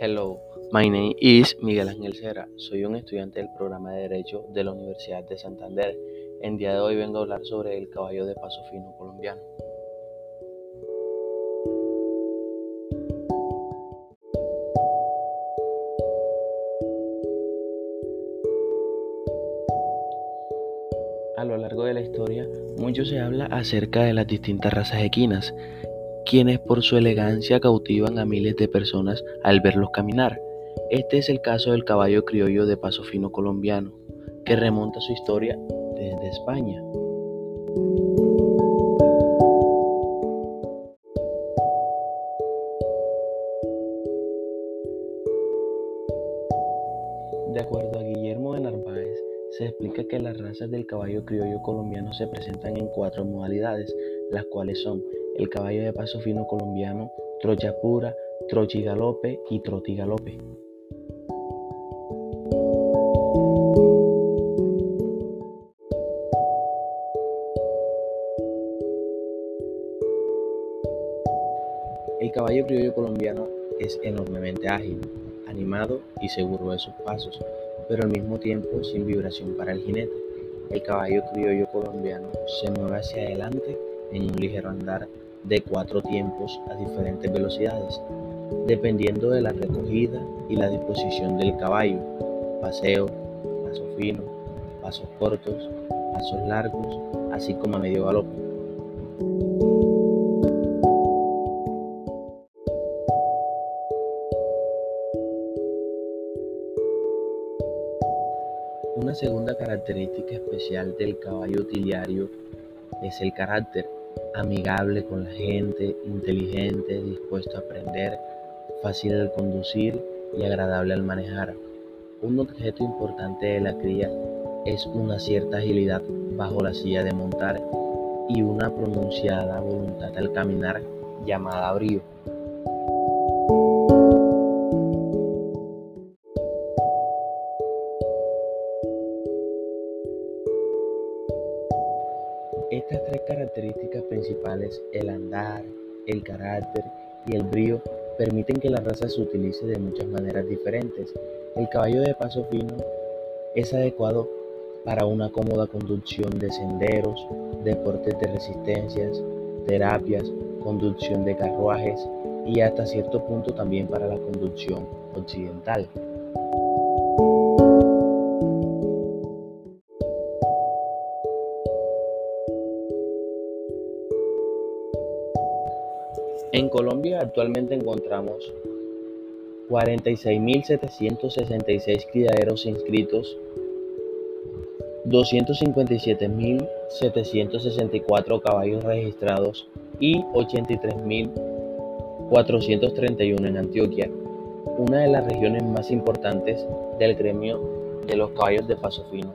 Hello, my name is Miguel Ángel Cera. Soy un estudiante del programa de Derecho de la Universidad de Santander. En día de hoy vengo a hablar sobre el caballo de paso fino colombiano. A lo largo de la historia, mucho se habla acerca de las distintas razas equinas, quienes por su elegancia cautivan a miles de personas al verlos caminar. Este es el caso del caballo criollo de paso fino colombiano, que remonta su historia desde España. De acuerdo a Guillermo de Narváez, se explica que las razas del caballo criollo colombiano se presentan en cuatro modalidades, las cuales son el caballo de paso fino colombiano, trocha pura, trochigalope y trotigalope. El caballo criollo colombiano es enormemente ágil, animado y seguro de sus pasos, pero al mismo tiempo sin vibración para el jinete. El caballo criollo colombiano se mueve hacia adelante en un ligero andar de cuatro tiempos a diferentes velocidades, dependiendo de la recogida y la disposición del caballo, paseo, paso fino, pasos cortos, pasos largos, así como a medio galope. Una segunda característica especial del caballo utiliario es el carácter amigable con la gente, inteligente, dispuesto a aprender, fácil de conducir y agradable al manejar. Un objeto importante de la cría es una cierta agilidad bajo la silla de montar y una pronunciada voluntad al caminar llamada brío. Estas tres características principales, el andar, el carácter y el brío, permiten que la raza se utilice de muchas maneras diferentes. El caballo de paso fino es adecuado para una cómoda conducción de senderos, deportes de resistencias, terapias, conducción de carruajes y hasta cierto punto también para la conducción occidental. En Colombia actualmente encontramos 46.766 criaderos inscritos, 257.764 caballos registrados y 83.431 en Antioquia, una de las regiones más importantes del gremio de los caballos de paso fino.